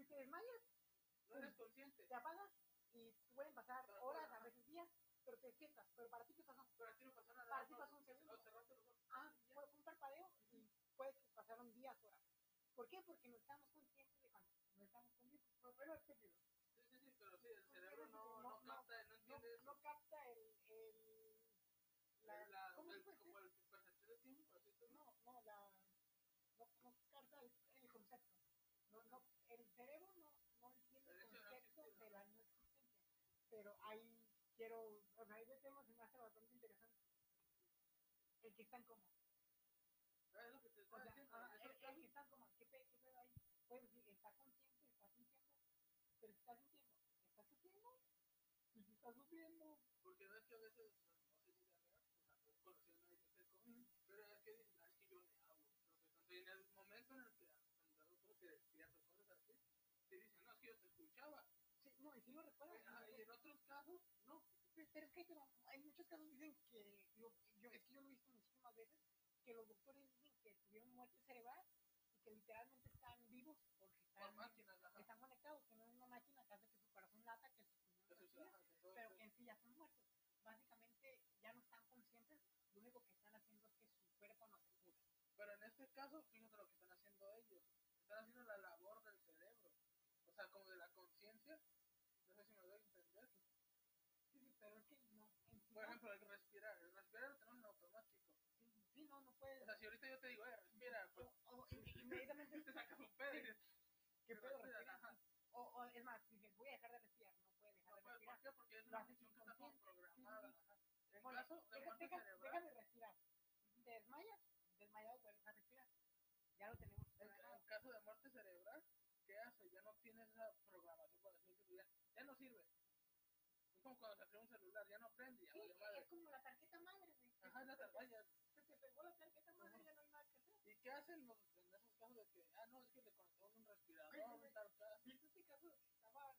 Si te desmayas, No eres consciente. te apagas y pueden pasar Pero- horas, a veces días, pero te despiertas. Pero para ti, ¿qué pasó? Pero a ti no pasó nada. Para ti no, pasó un segundo. no, cerraste los ojos. Ah, fue un parpadeo y puede que pasaron días, horas. ¿Por qué? Porque no estamos conscientes de cuando no estamos conscientes. Pero, pero es digo, Sí, sí, sí, pero sí, el cerebro no, No, no, no, capta, no no, entiende eso. no capta el, el la, La- ¿cómo el- como el percepción del tiempo. No, no, la, no, no capta el. No, no, el cerebro no, no entiende el no concepto de la no existencia. Pero ahí quiero, o sea, ese tema se me hace bastante interesante. El que está en coma. Es lo que te O estaba sea, diciendo. ah, el, el que está ¿qué, pe- qué pedo ahí? Puedes decir, está consciente, está sintiendo, pero está sintiendo, está sufriendo, y si está sufriendo, Porque ves que a veces, no sé si o sea, no conocido nadie pero es que "Ah, es yo le hablo. No en el momento en el que cuando otro te despierta o cosas así, te dicen, no, es que yo te escuchaba. sí, no, y si lo recuerdas. Ah, y en otros casos, no. Pero es que en muchos casos dicen que, lo- yo, es que yo lo he visto muchísimas veces, que los doctores dicen que tuvieron muerte cerebral y que literalmente están vivos porque Por están, máquinas, ajá. están conectados, que no es una máquina que hace que su corazón lata, que su se- respira, ajá, que pero que en sí ya son muertos. Básicamente ya no están conscientes, lo único que están haciendo es que su cuerpo no se cura. Pero en este caso, fíjate lo que están haciendo ellos. Están haciendo la. O sea, como de la conciencia. No sé si me doy a entender. Sí, sí, pero es que no, sí Por ejemplo, el respirar. El respirar lo tenemos en automático. Sí, sí, no, no puedes. O sea, si ahorita yo te digo, eh, respira, pues o- o in- inmediatamente te sacas un pedo dices, ¿Qué pedo Respira, respirar? O, o es más, dices, voy a dejar de respirar, no puede dejar no de respirar. ¿por qué? Porque es una función que está como programada. Sí, sí. En Ponle, caso de deja, deja- deja de respirar. Te desmayas, desmayado vuelves a respirar. Ya lo tenemos en, en caso de muerte cerebral, ¿qué hace? Ya no tienes esa programación, por así decirlo, ya, ya no sirve. Es como cuando se crea un celular, ya no prende, ya Sí, vale madre. es como la tarjeta madre, güey. Ajá, la tarjeta. Se te pegó la tarjeta madre, Ajá. ya no hay nada que hacer. ¿Y qué hacen los, en esos casos de que, ah, no, es que le conectamos un respirador, un tal caso? ¿Viste este caso que estaba,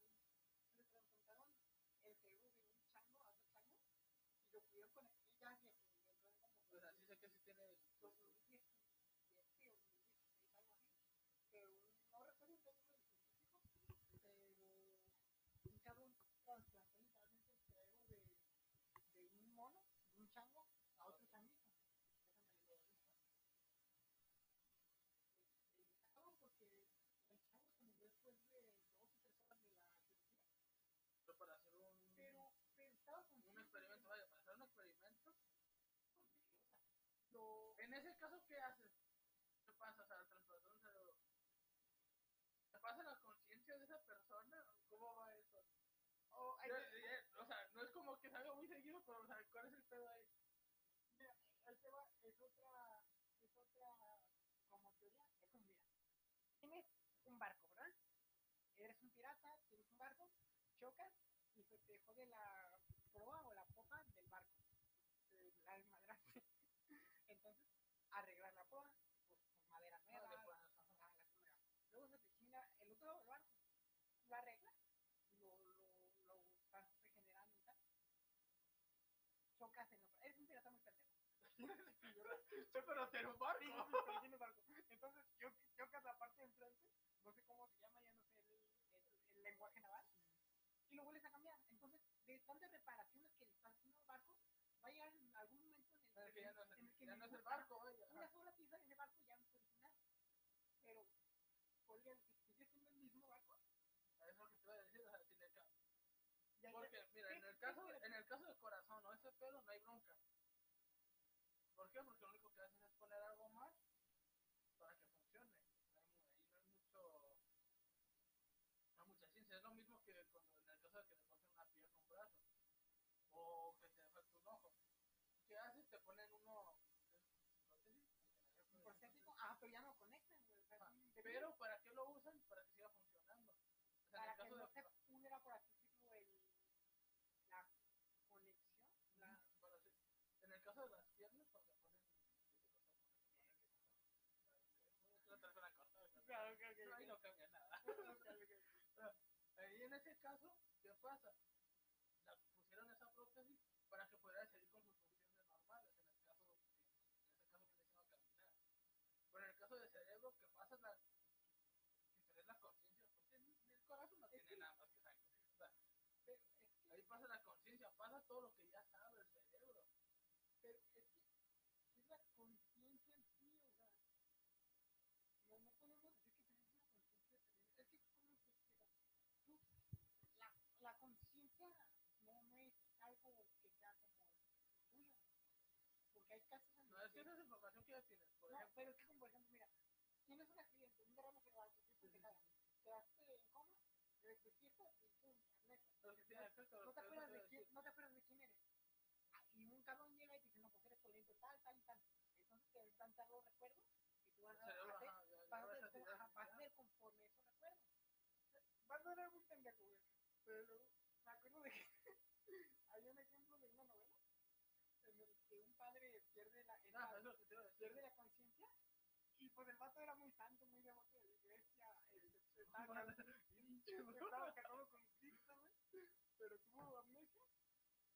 le transplantaron el cerebro de un chango a otro chango? Y lo pudieron conectar, y ya y entró en como Pues así sé que sí tiene 2017 o 2016, algo así. Pero no recuerdo el nombre del científico, pero un cabrón trasplantó literalmente el cerebro de, de un mono, de un chango, a otro changuito. Lo porque el chango se murió después de dos o tres horas de la cirugía. pero para hacer un, Pero, pero estaba un experimento, vaya, para hacer un experimento. lo, En ese caso, ¿qué haces? ¿Qué pasa? O sea, trasplantar un cerebro. ¿Te pasa la conciencia de esa persona? ¿Cómo va eso? o- hay- Yo- yo- o sea, no es como que salga muy seguido, pero o sea, ¿cuál es el pedo ahí? Mira, ahí te va, es otra, es otra como teoría, es un mira. Tienes un barco, ¿verdad? Eres un pirata, tienes un barco, chocas y se te jode la proa o la popa del barco. Se la desmadraste. Entonces, arreglar la proa, pues con madera nueva, la- la- la. Luego se te chinga el otro del barco, la arreglas, lo, lo, lo estás regenerando y tal. Chocas en la proa. Eres un pirata muy pendejo. Yo pero hacer un barco. Sí, sí, barco. Entonces, chocas la parte no sé cómo se llama, ya no sé el, el- el lenguaje naval, y lo vuelves a cambiar. Entonces, de tantas reparaciones que le estás haciendo al barco, va a llegar en algún momento en el que ya no es, en el que ya no es el barco, vaya. Una sola pieza de ese barco ya no es original. Pero, podría decir, sigue siendo el mismo barco. Eso es lo que te voy a decir, o sea, si le Ya- Porque, ya- mira, ¿qué- en el caso, en el caso del corazón o ese pedo no hay bronca. ¿Por qué? Porque lo único te ponen uno. ¿Un prostético? Ah, pero ya no conectan, güey. Ah, pero ¿para qué lo usan? Para que siga funcionando. O sea, para que no de... se pudiera por aquí tipo el, la conexión. La, bueno, sí. En el caso de las piernas, cuando ponen. Claro, claro, claro. Ahí no cambia nada. Ahí en ese caso, ¿qué pasa? La pusieron esa prótesis para que pudiera seguir con todo lo que ya sabe el cerebro. pero es que, es la conciencia en sí, o sea, no, no podemos decir que tenemos una conciencia. Es que, ¿cómo te? Tú, la, la conciencia no, no es algo que sea como tuyo. Porque hay casos en No es que esa es información que ya tienes, por No, ejemplo. pero es que, como por ejemplo, mira, tienes un accidente, un derrame cerebral, quedaste en coma, te despiertas y pum, que tiene efecto, No te acuerdas de a quién, decir. no te acuerdas de quién eres. Ah, Y un cabrón llega y te dice, no, pues eres solento, tal, tal y tal. Entonces te implantar los recuerdos y tú vas El a hacer, a a conforme esos recuerdos. Va a sonar muy pendejo, güey. Pero me acuerdo de que hay un ejemplo de una novela en el que un padre pierde la, Ah, a pierde la conciencia y pues el vato era muy santo, muy devoto de la iglesia, este, estaba Madre, casado- pinche bro. estaba casado con Cristo, güey, pero tuvo amnesia,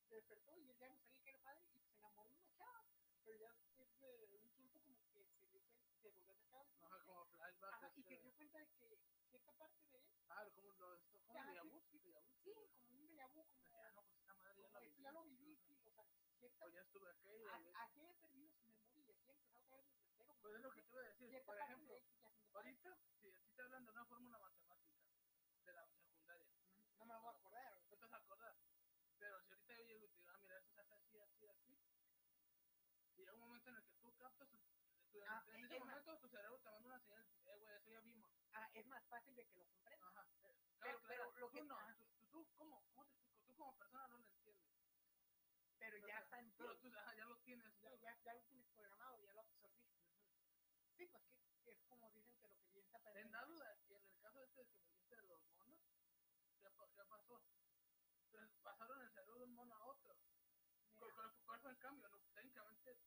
despertó y él ya no sabía que era padre y se enamoró de una chava, pero ya después de un tiempo como que se dio cuenta, se volvió a sacar Ajá, como flashback. ajá, y se este, dio cuenta de que cierta parte de él, Ah, como lo esto, como Ajá, de sí. sí, déjà como un déjà vu, como, Decía, no, pues esta madre ya como la esto ya lo viví, viví. sí, o sea, cierta, O ya estuve aquí. y- a- así he perdido su memoria y empezado otra vez desde cero, Pues es lo que te iba a decir. Por ejemplo, ahorita, si te hablan de una fórmula matemática de la secundaria, no me voy a acordar, güey. no te vas a acordar. Pero si ahorita yo llego y te digo, ah, mira, esto se hace así, así, así. Y llega un momento en el que tú captas, Ah, en es ese más- momento tu cerebro te manda una señal, eh, güey, eso ya vimos. Ah, es más fácil de que lo comprendas. Ajá. Pero- claro, pero claro, lo que- tú no, ajá. tú, tú, tú, ¿cómo? ¿Cómo te explico? Tú como persona no lo entiendes. pero ya está en. Pero tú ajá, ya lo tienes. Ya, ya, ya lo tienes programado, ya lo absorbiste. Sí, pues que, que es como dicen que lo que bien se aprende. En que en el caso este de que me dijiste de los monos, ¿qué, qué pasó? Pues pasaron el cerebro de un mono a otro. Mira, ¿Cuál, cuál- cuál fue el cambio? No, técnicamente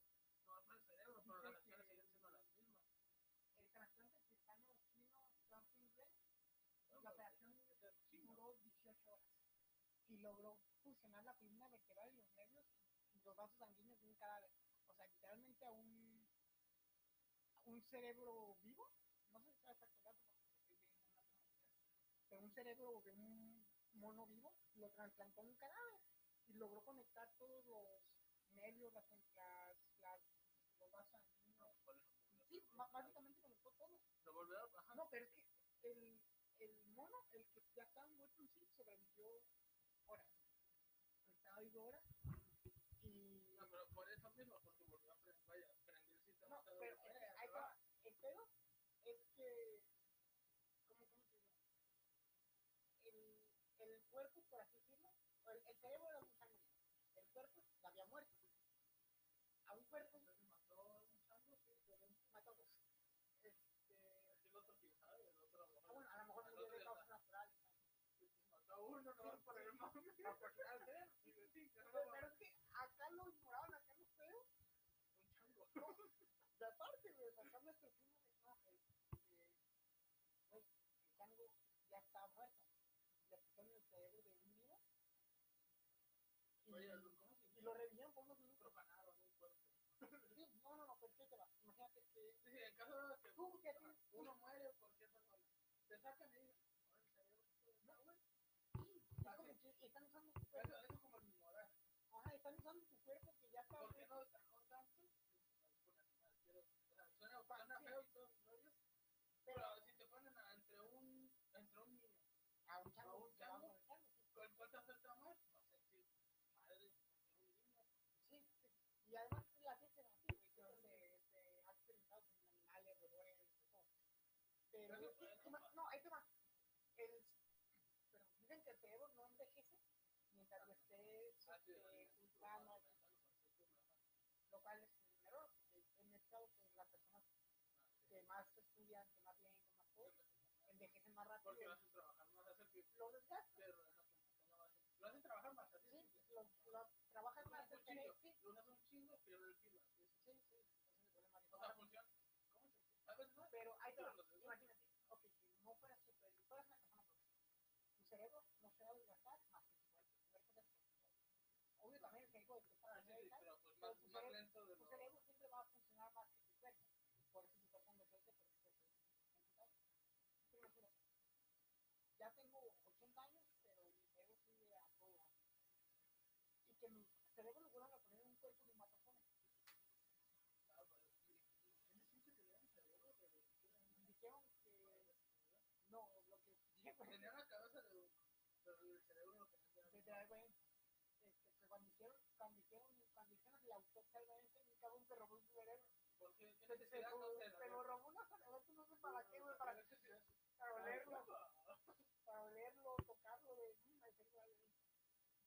la operación duró 18 horas y logró fusionar la columna vertebral y los nervios y los vasos sanguíneos de un cadáver. O sea, literalmente a un, un cerebro vivo, no sé si está exacto pero un cerebro de un mono vivo lo trasplantó a un cadáver y logró conectar todos los nervios, las- los vasos sanguíneos. ¿Cuál es el Sí, básicamente conectó todo. Ajá. No, pero es que el, el mono, el que ya estaba muerto en sí, sobrevivió horas. Estaba vivo horas. Y. No, pero por eso mismo, porque volvió a aprender, vaya, aprendió el. No, pero se el pedo es que. ¿Cómo, te digo? El, el cuerpo, por así decirlo, el, el cerebro era un sangre. El cuerpo ya había muerto. A un cuerpo Y, Oye, ¿cómo se y lo por unos minutos. no, no, no, ¿qué te va? Imagínate que Sí, en caso de que tú que uno muere por persona, te sacan y "Ahora el cerebro esto está, güey". sí, es como que están usando tu cuerpo. Eso, eso como el moral. Ajá, están usando tu cuerpo que ya está ¿Por qué no destacó tanto? Disculpa, animal, quiero- o sea, Suena, Pa- suena sí. feo y todo, ¿no? Pero Pero si te ponen a- entre un, entre un niño, a un chango, a un le vamos chango. a dejarlo, sí. ¿cuál, cuál te afecta más? No sé si madre, un niño. Sí, sí. Y además la gente es así, que se, ha experimentado con animales, roedores, todo. Pero, Pero es que, eso- ima- no, ahí te va. El, pero dicen que el cerebro no envejece estés Ah, sí, este, lo cual es un error, porque en el caso que las personas sí. que más estudian, que más leen, que más todo, envejecen más rápido. Porque lo hacen trabajar más, que Lo desgastan, que hacen. Hacen trabajar más, así sí, lo, lo más un chingo, cerebro, sí, lo usas un chingo, pierde el kilo. así es. sí, sí, ese es el problema. O sea, funciona. ¿Cómo se ¿Sabes más? Pero los demás- imagínate, ok, no fueras una persona perfecta, tu cerebro no se va a desgastar más que tu cuerpo. Tu cuerpo es el Obvio también el cerebro de que está Ah, sí, sí, pero pues pero más, tu más cerebro- lento de tu lo... cerebro siempre va a funcionar más que tu cuerpo. Por eso tu cuerpo envejece, por eso es complicado. Pero imagínate, ya tengo 80 años, pero mi cerebro sigue a todo. Y que mi cerebro lo vuelvan a poner en un cuerpo de un matafone. ¿Tiene que Dijeron que no, lo que Tenía la cabeza de... Pero el cerebro lo que este, que cuando hicieron, cuando hicieron, cuando hicieron la autopsia al ese, un se robó su cerebro. ¿Por qué? ¿Qué Se, se, necesidad? No sé, se la lo verdad. robó una cerebro, no sé para qué, güey, para, Pero ese sí es- para olerlo, Ah, para olerlo, tocarlo, de, mm, el cerebro, ahí,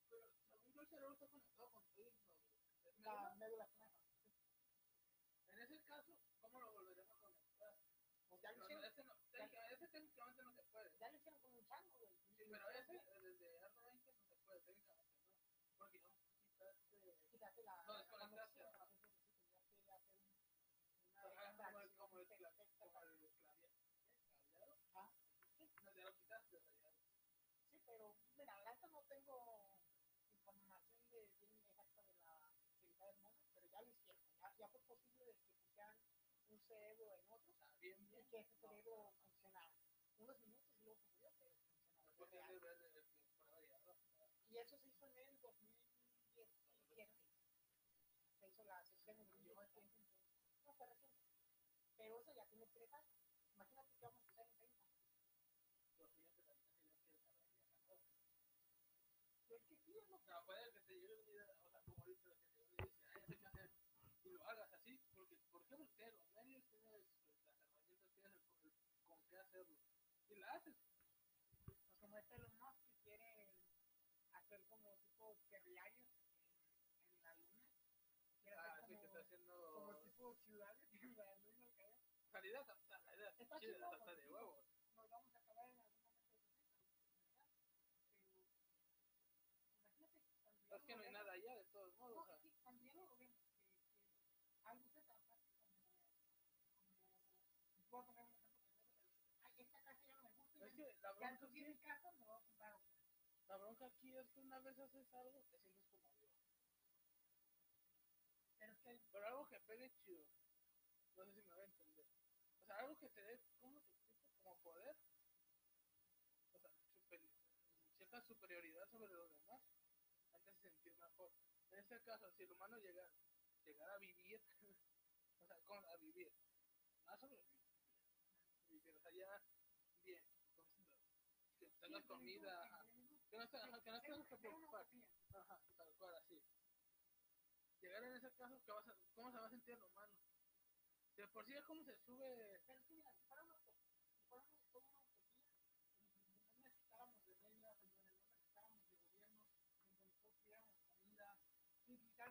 Pero según yo el cerebro está conectado con todo el cerebro. ¿Es la médula? médula espinal. En ese caso, ¿cómo lo volveremos a conectar? Pues ya lo No, no, hicieron, ese, no, técnica- ese técnicamente no se puede. ya lo hicieron con un chango, güey. Sí, pero ese, el de Arno 20 no se puede, técnicamente no. Porque no quitaste. Quitaste la, No, desconectaste, como el. Ah, ya lo quitaste, sí, pero mira, la no tengo información de bien exacta de la actividad del mono, pero ya lo hicieron. Ya, fue posible de que pusieran un cerebro en otro bien, y que ese cerebro funcionara. Unos minutos y luego se murió, pero funcionaba. Y eso se hizo en el 2017. Se hizo la sesión en el 2017. No fue reciente. Pero eso ya tiene tres años. Imagínate que vamos a hacer en 30. Los siguientes también tienen que sí, es lo O sea, puede que te una idea, o sea, como ahorita que te llegue una idea y dices, ay, eso hay que hacer, y lo hagas así, porque, ¿por qué? Porque tienes los medios, tienes pues, las herramientas, tienes el, el con qué hacerlo, y la haces. pues como este Musk que quiere hacer como tipo terriarios en, en la luna. Quiere Ah, hacer sí, que como, haciendo tipo ciudades en la luna, la está- la chida, chido, de sí, huevos. Nos vamos a acabar en algún momento. Pero imagínate Es que no hay nada allá, de todos modos, No, o sea, es que cuando ya lo logremos, que, que algo sea tan fácil como, como voy a poner un ejemplo pendejo, pero ay, esta casa ya no me gusta, es ya, aquí, mi casa, me voy a comprar otra. la bronca aquí es que una vez haces algo, te sientes como Dios. Pero es que Pero algo que pegue chido, no sé si me va a entender. O sea, algo que te dé, ¿cómo te explico? Como poder, o sea, super- cierta superioridad sobre los demás, antes de sentir mejor. En este caso, si el humano llega, llegara a vivir, o sea, ¿cómo? a vivir, no a sobrevivir, vivir, o sea, ya bien, con- que sí, comida, ajá, que no, ajá, que no tengas que preocupar. Ajá, tal cual, así. Llegar en ese caso, ¿qué vas a- ¿cómo se va a sentir el humano? De por sí es como se sube. Pero es que mira, si utopía, si fuéramos una utopía, no de reglas, no necesitáramos de gobiernos, en donde todos tuviéramos comida,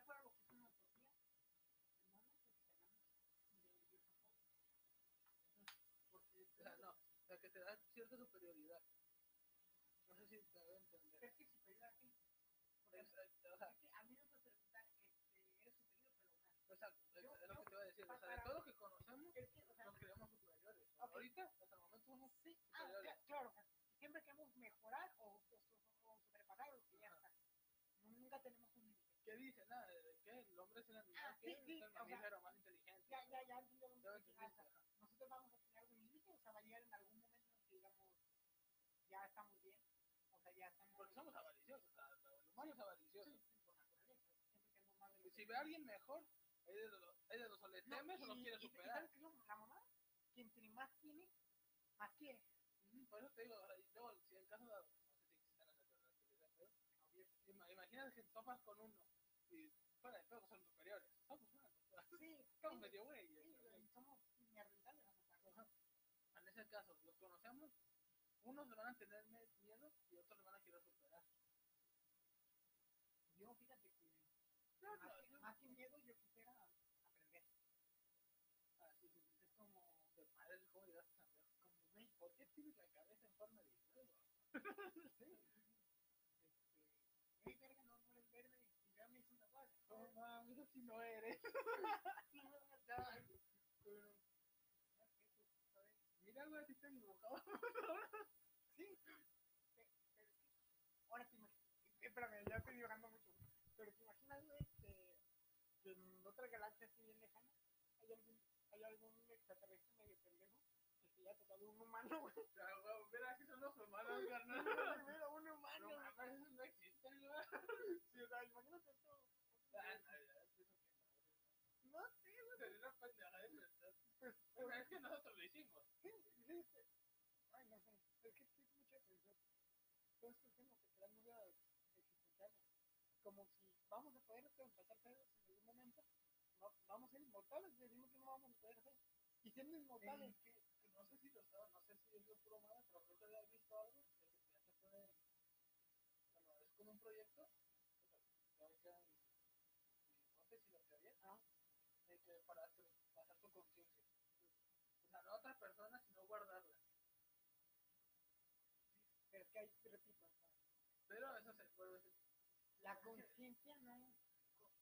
fuera lo que es una utopía, no necesitaríamos de Dios tampoco. Porque O sea, no, o sea, que te da cierta superioridad. Si te a entender. es que superior a ti. O sea, a mí me puedes preguntar que que eres superior, pero exacto, es, lo que te iba a decir. O sea, de para- todo lo que conocemos, nos creemos superiores. Ahorita, hasta el momento, somos sí, ah, superiores. cla- claro, siempre queremos mejorar o, sobrepasar lo que ya está. Nunca tenemos un límite. ¿Qué dice? Nada, ¿de qué? El hombre es el animal Ah, que sí, es sí, el mamífero más inteligente. Ya, ya, ya ah, nosotros vamos a tener algún límite, o sea, va a llegar en algún momento en que digamos, ya estamos bien, o sea, ya estamos... Porque somos avariciosos, el humano es avaricioso. Sí, sí, por naturaleza, siempre queremos más de lo Y que si ve a alguien mejor, es de los, es de los o No, lo y- quiere y- y superar. ¿sabes qué es lo- la mamá? Más tiene, más quiere. Por eso te digo, y luego, si en caso de, no sé si existen las alternativas, pero ima- imagínate que topas con uno y fuera de son superiores. Somos humanos, Sí, somos sí, medio güeyes. somos neandertales. En ese caso, los conocemos, unos le van a tener miedo y otros le van a querer superar. Yo, fíjate que No, más, no, que, no. más que miedo, yo quisiera aprender. Ah, sí, sí, sí. Es como, De padre, ¿cómo llegaste tan lejos? como, güey, ¿Por qué tienes la cabeza en forma de huevo? este, hey, verga, no, no eres verde, y ya me hizo una guarda. No mames, así no eres. Sí, no, ya, pero, ya, que, pues, ¿sabes? Míralo, güey, así te dibujaba. Sí. Ahora te imaginas, espérame, ya estoy dibujando mucho. Pero te imaginas, güey, que, que en otra galaxia así bien lejana hay algún, hay algún extraterrestre medio pendejo que se haya tocado un humano, güey. O sea, güey, mira que son los humanos, carnal. Mira, un humano, No mames, esos no existen, güey. Sí, o sea, imagínate esto. Ah, no, ya, eso que no. No sé, güey. Sería una pendejada de pensar. Pues, es que nosotros lo hicimos. sí. Sé. Es que sí, mucho de pensar. Todas estas cosas se crean dudas existenciales. Como si vamos a poder traspasar pedos en algún momento. No, vamos a ser inmortales, decimos que no vamos a poder hacer. Y siendo inmortales, que, que no sé si lo estaba, no sé si es lo puro malo, pero que había visto algo de que ya se puede, bueno, es como un proyecto, o sea, que hay no sé si lo teoría, Ah. de que para hacer, pasar tu conciencia. O sea, no a otra persona, sino guardarla. Que hay, repito, o sea, Pero eso se puede hacer. la conciencia no.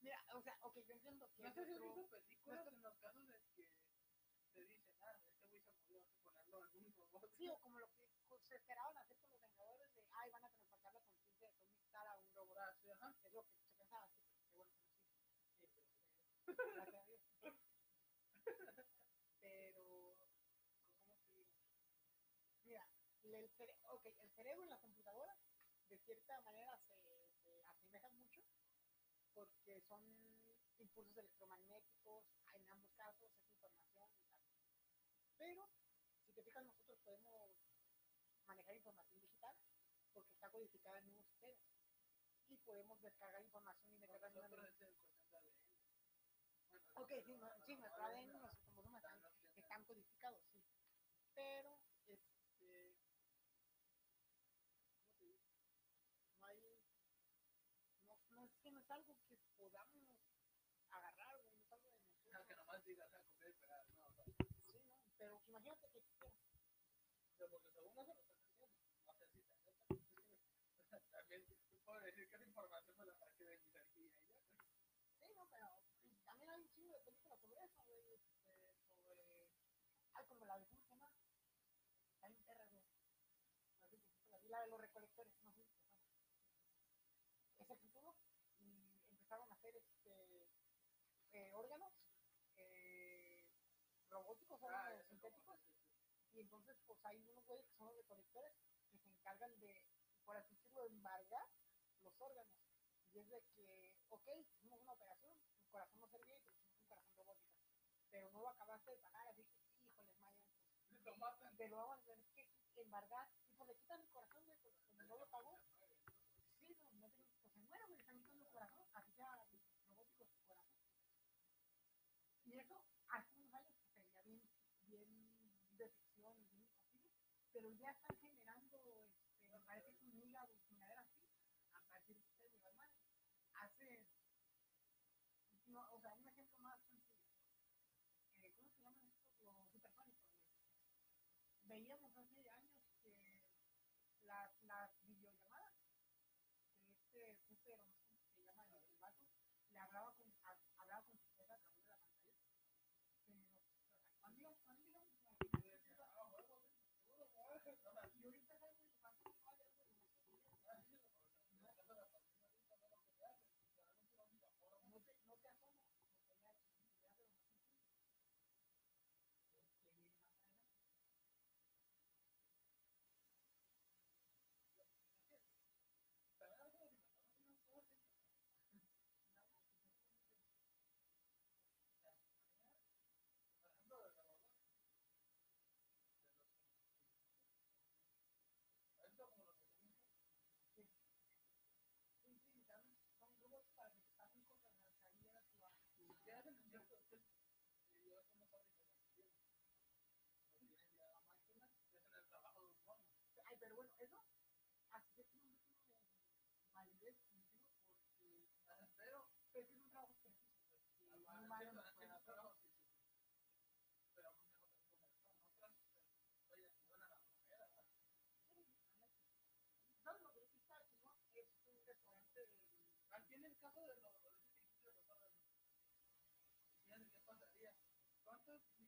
Mira, o sea, ok, yo entiendo que. No sé si has visto películas en los casos de que te dicen, ah, este güey se murió, hay que ponerlo en un robot. Sí, o como lo que se esperaban hacer con los Vengadores de, ay, van a traspasar la conciencia de Tony Stark a un robot. Ah, sí, ajá. Es lo que se pensaba así, que bueno, que no existe. Gracias a Dios. Pero, ¿cómo te digo? Mira, el, cere ok, el cerebro en la computadora, de cierta manera, se, se asemejan mucho, porque son impulsos electromagnéticos, en ambos casos es información y tal. Pero, si te fijas, nosotros podemos manejar información digital, porque está codificada en unos ceros. Y podemos descargar información ADN. Bueno, Ok, sí, sí, nuestro ADN, cromosomas están están, los que- están codificados, sí. Pero, este. ¿Cómo te digo? No hay. No, no es que no es algo que podamos agarrar, güey, no es algo de nosotros. Al que nomás digas, ah, copiar y pegar, no, o sea, Sí, ¿no? Pero imagínate que existiera. pero porque según haciendo, no sé si te. También puedo decir que esa información me la saqué de mi cerquilla y ya. Sí, no, pero también hay un chingo de películas sobre eso, güey, este, sobre... Ay, como la de, ¿cómo se llama? Hay un perra, güey. No sé si tú la vi, la de los recolectores, no sé si te suena. Ese futuro, y empezaron a hacer, este, eh, órganos, eh, robóticos, órganos eso como- sintéticos, y entonces, pues, hay unos güeyes que son los recolectores que se encargan de, por así decirlo, embargar los órganos. Y es de que, ok, hicimos una operación, tu corazón no servía y te pusimos un corazón robótico. Pero no lo acabaste de pagar, así que, híjole, Maya, Y lo matan. te lo vamos a tener que embargar. Y pues le quitan el corazón, güey, como no lo pagó, sí, no, no tiene- pues se muere, güey, están quitando el corazón, así sea robótico su corazón. Y eso, hace unos años, pues, se veía bien, bien pero ya están generando, este, me parece que un hígado, chingadera así, a partir de ustedes, mi hermano. Hace, no, o sea, un ejemplo más sencillo. Eh, ¿Cómo se llaman estos? Los supersónicos. güey. Veíamos hace años que las, las videollamadas, que este no sé cómo se llama el, el vato, le hablaba con, a- hablaba con su a través de la pantalla. Que nos, o sea, cuando íbamos, cuando íbamos, Y yo decía, ah, huevo, seguro, güey. No, no, y ahorita es algo infantil, no hay algo de nosotros. ah, sí, lo- en el caso de la pandemia, ahorita no lo que hace, literalmente la única forma no te, no te asomas, como que ya, ya de lo más sencillo. Que viene más adelante. También a veces los inventamos unas cosas bien Por ejemplo, de la robots. De los Esto como los alienígenas. Sí, sí, dan- son robots para que te pasen cosas, mercaderías o a- ¿Qué hacen en cierto? Es que ellos son las fábricas de acción. No tienen ya máquinas que hacen el trabajo de un mono. Ay, pero bueno, eso, así es un motivo de validez sentido porque Ah, Pero, pero es un trabajo específico, pues, que ah, un bueno, humano entiendo, no puede entiendo, hacer. pero sí, sí, sí. Pero muchas otras cosas son otras, pues, oye, van a la flojera, ¿verdad? ¿Sabes lo que es está chingón? Es un restaurante del- Aquí en el caso de los de ese principio de los órganos, fíjate qué pasaría. ¿Cuántos millonarios o cosas así? no, quedar los vatos. ¿Cuántos ¿Qué, riñones? qué me tengo? pasaría? Me Ah, vale- me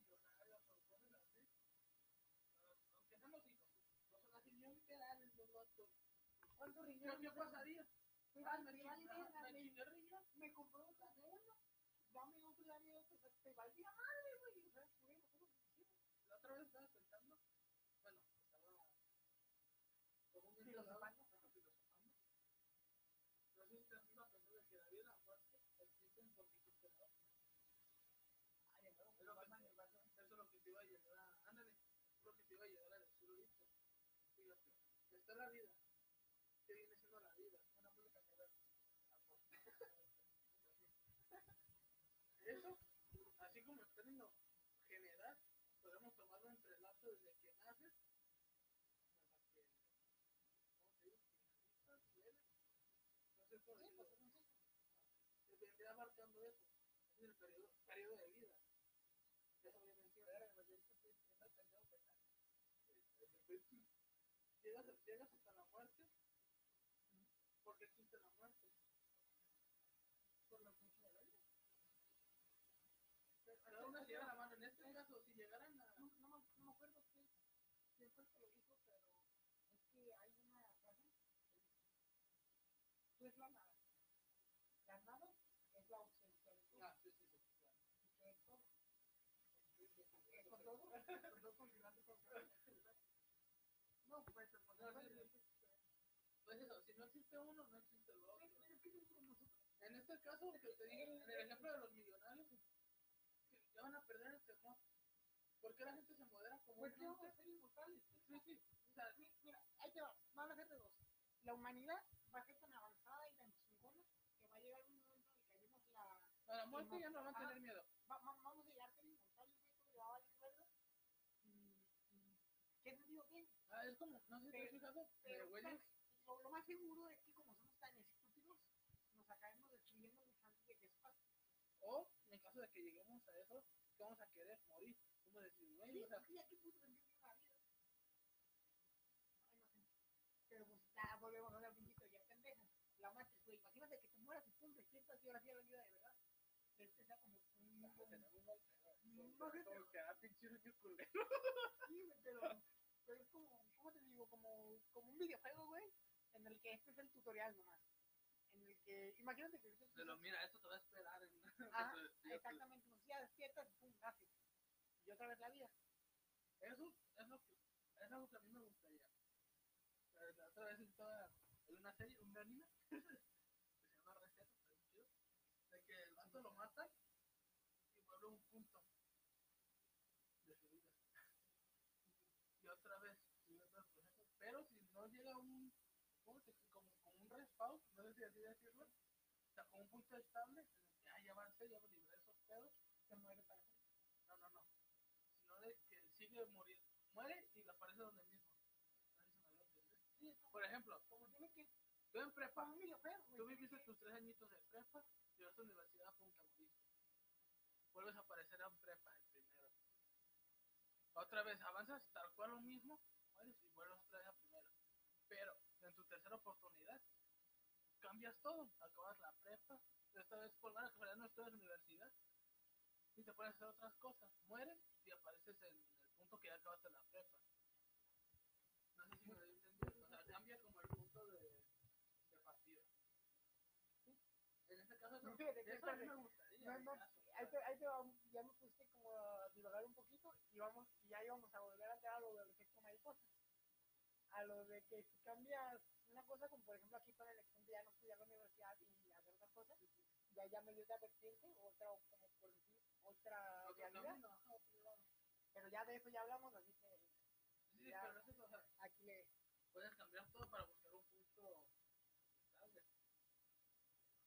me chingué, vale verga, me me- compró un dame otro, dame te madre, güey. La otra vez estaba pensando, bueno, estaba comúnmente Filosofando. hablado, ajá, filosofando. No sé si te has pensado de que la vida y la muerte existen por distintos lados. Ay, de nuevo, Es lo que- Batman y el Batman. Eso es lo que te iba a llevar a, ándale, es lo que te iba a llevar a decir ahorita. Fíjate, está la vida. ¿Qué viene siendo la vida? Una música. Eso, así como en términos general, podemos tomarlo entre el lapso desde que naces hasta que, ¿cómo te digo? Sé. Se vendría abarcando eso. Es el periodo, periodo de vida. Eso viene siendo. Llegas, llegas hasta la muerte. ¿Por qué existe la muerte? Por que hizo de la vida. Cada una se lleva la mano. En este caso, si llegaran a. No, no, no me acuerdo quién fue el que lo dijo, pero es que hay una tú es la nada. La nada es la ausencia de todo. Ah, sí, sí, sí. claro. y que es todo. Es con todo, con todo, con grande, con grande. No, pues, pues, No, sí, pues, sí. Pues eso, si no existe uno, no existe nosotros, En este caso, que te digo, en el ejemplo de los millonarios, que ya van a perder el temor. ¿Por qué la gente se modera como pues que vamos a ser inmortales. Sí, sí. O sea, Mi- Mira, ahí te va, van a de dos. La humanidad va a ser tan avanzada y tan chingona que va a llegar un momento en el que haremos la, a la muerte ya no van a tener miedo. va- va- vamos a llegar a ser inmortales, le va a valer verga. Y, y, ¿qué sentido tiene? Ah, es como, no sé si te has Pero- fijado, Pero eh, güeyes, lo, más seguro es que como somos tan estúpidos, nos acabemos destruyendo mucho antes de que eso pase. o en caso de que lleguemos a eso, que vamos a querer morir. Como decir, güey, Sí, o sea, puto sentido tiene la vida. Ay, no sé. Pero pues ya volvemos a hablar principio, ya pendeja. La matriz, güey, imagínate que te mueras y pum, despiertas y ahora sí a la vida de verdad. Este sea como un... No Como que, ah, pinche sueño culero. Sí, pero, pero es como, ¿cómo te digo? Como, como un videojuego, güey, en el que este es el tutorial nomás. En el que, imagínate que ahorita Pero mira, esto te va a esperar en... Ajá, cuando despiertes. exactamente, pues ya despiertas y pum, naces. Y otra vez la vida. Eso es lo que, es algo que a mí me gustaría. La otra vez estaba en una serie, un anime, que se llama Receta, está bien chido, de que el vato lo matan y vuelve a un punto de su vida. Y otra vez sigue el proceso. Pero si no llega a un, ¿cómo te explico? como, respawn, no sé si así decirlo, como un punto estable, ah, ya avancé, ya me libré de esos pedos, Se muere para siempre. no, no, no. Sino de que sigue muriendo. Muere y aparece donde mismo. A. Sí, Por ejemplo, como tiene que, tú en prepa, videojuego, güey. tú viviste tus tres añitos de prepa, llegaste a la universidad, te moriste. Vuelves a aparecer en prepa, el primero. Otra vez, avanzas tal cual lo mismo, mueres y vuelves otra vez a primero. Pero en tu tercera oportunidad, cambias todo. Acabas la prepa, esta vez por mala casualidad no estudias en la universidad, y te puedes hacer otras cosas. Mueres y apareces en el punto que ya acabaste la prepa. No sé si me doy a entender. O sea, cambia como el punto de, de partida. En este caso, No, fíjate que eso a mí me gustaría. No, no, ahí te, ahí te va, ya me puse como a divagar un poquito y vamos, y ya íbamos a volver a entrar a lo del efecto mariposa. A lo de que si cambias cosa, como por ejemplo aquí para el ejemplo de ya no estudiar la universidad y hacer otras cosas, ya ya me dio otra vertiente, otra, como por decir, otra realidad. Pero ya de eso ya hablamos, así que Sí, Ya. pero eso, o sea, aquí le... puedes cambiar todo para buscar un punto estable.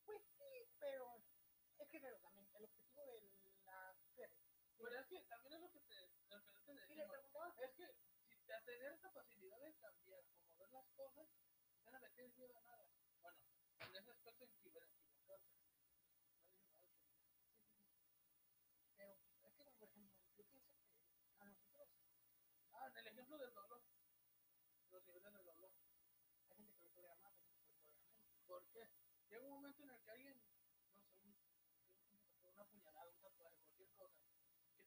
Pues sí, pero es que pero también el objetivo de la... fíjate, Pero es que también es lo que te, lo que te decimos. Es que si te tener esta facilidad de cambiar o mover las cosas, momento en el que alguien, no sé, un, un- una puñalada, un tatuaje, cualquier cosa,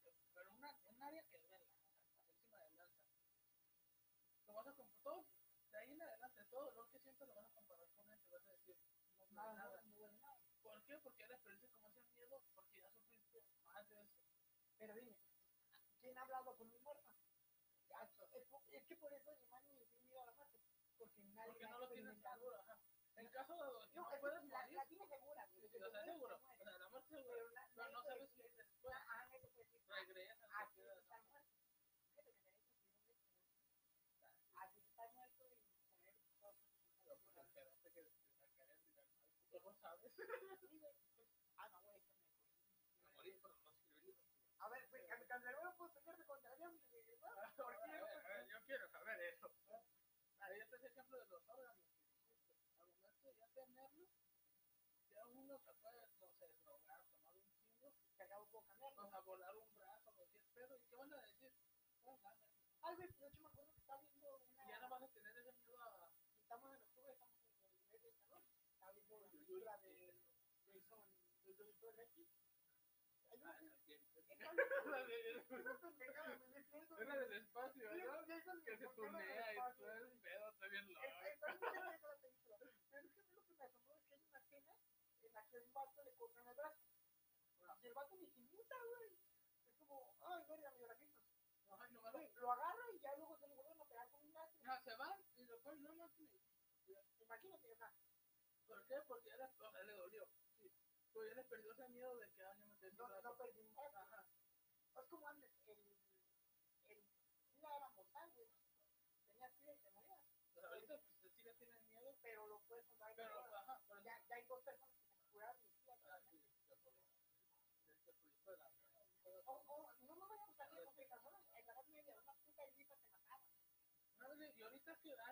que te, pero una, un área que duela, o sea, hasta encima de lanza. Lo vas a comprar todo, te todo lo que sientes lo vas a comparar con eso, vas a decir, no, no, Nada, nada. no, no nada. ¿Por qué? Porque la experiencia como ese miedo, porque ya sufriste más de eso. Pero dime, ¿quién ha hablado con un muerto? Ya, Es, es que por eso mi mano me tiene miedo a la muerte. Porque nadie Porque no lo experimentado. seguro, ajá. En caso de que No, no, es que la, morir, la tiene segura. sí, sí, o sea, seguro. O sea, la muerte segura. Pero Pero no sabes si decir, después ah, ah, nadie te puede decir, ah, regresas, aquí te quedas, está muerto. Fíjate que tenés que escribir un texto. Aquí está muerto y poner todo. pero pues el pedo te quedas sin la carencia, ¿tú cómo sabes? Sí, güey, pues, Ah, no, güey, eso me Me morí, pero no escribí. A ver, candelero puedo pelearme contra güey, ¿no? ¿Por qué? Yo quiero saber eso. Ahí está ese ejemplo de los órganos que dijiste. Al momento de ya tenerlo, ya uno se puede, no sé, drogar, tomar un chingo, que acabo puedo cambiarlo. o sea, volar un brazo, cualquier pedo, ¿y qué van a decir? No, nada. Ay, de hecho me acuerdo que estaba viendo una... Y ya no vas a tener ese miedo a... Estamos en el mes de salud. Estaba viendo la película de Jason, del doctor Reiki. Hay Ah, una- no entiendo. Una pendejada, me metí eso. Era del espacio, ¿no? Que se ¿por qué no tunea y todo el pedo, está bien loco. La. Pero es que lo que me asombró es que hay una escena en la que un vato le cortan el brazo. Y el vato ni se muta, güey. Es como, ay, verga, mi bracito. Lo agarra y ya luego se lo vuelven a pegar con un brazo. No, se van y después no más. Imagínate, sea, ¿Por qué? Porque ya sea, le dolió. Ya perdió ese miedo de que año me tenía no, no perdí. Ajá. Es como antes, el, el SIDA era mortal, güey. Tenías SIDA y te morías. Pues ahorita pues sí le tienen miedo, Pero lo puedes contar pero ajá, pero ya, ya hay dos personas que se curaron. Ah, sí, la- O, o, no me voy a complicaciones. En la edad media, una puta gripa te mataba. Vez, y ahorita que la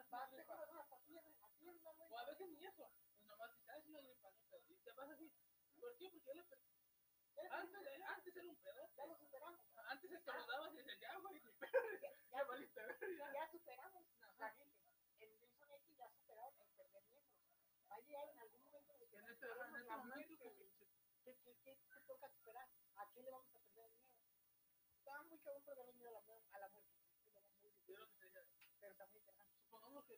o a veces ni eso, pues nomás dices, es una gripa, no pedo", y te vas así. ¿Por qué? Porque per- Ya, antes, antes era un pedo. ya lo superamos. Antes se te lo dabas y dices, ya, güey, Ya, ya valiste verga. ya superamos la gente. En Jason X ya superaron el perder miembros. Va a llegar en algún momento en el que En este, este la momento que güey. ¿Qué, qué, qué te toca superar? ¿A quién le vamos a perder el miedo? Está muy cabrón perder el miedo a la, a la muerte. Es yo que pero está muy interesante. supongamos que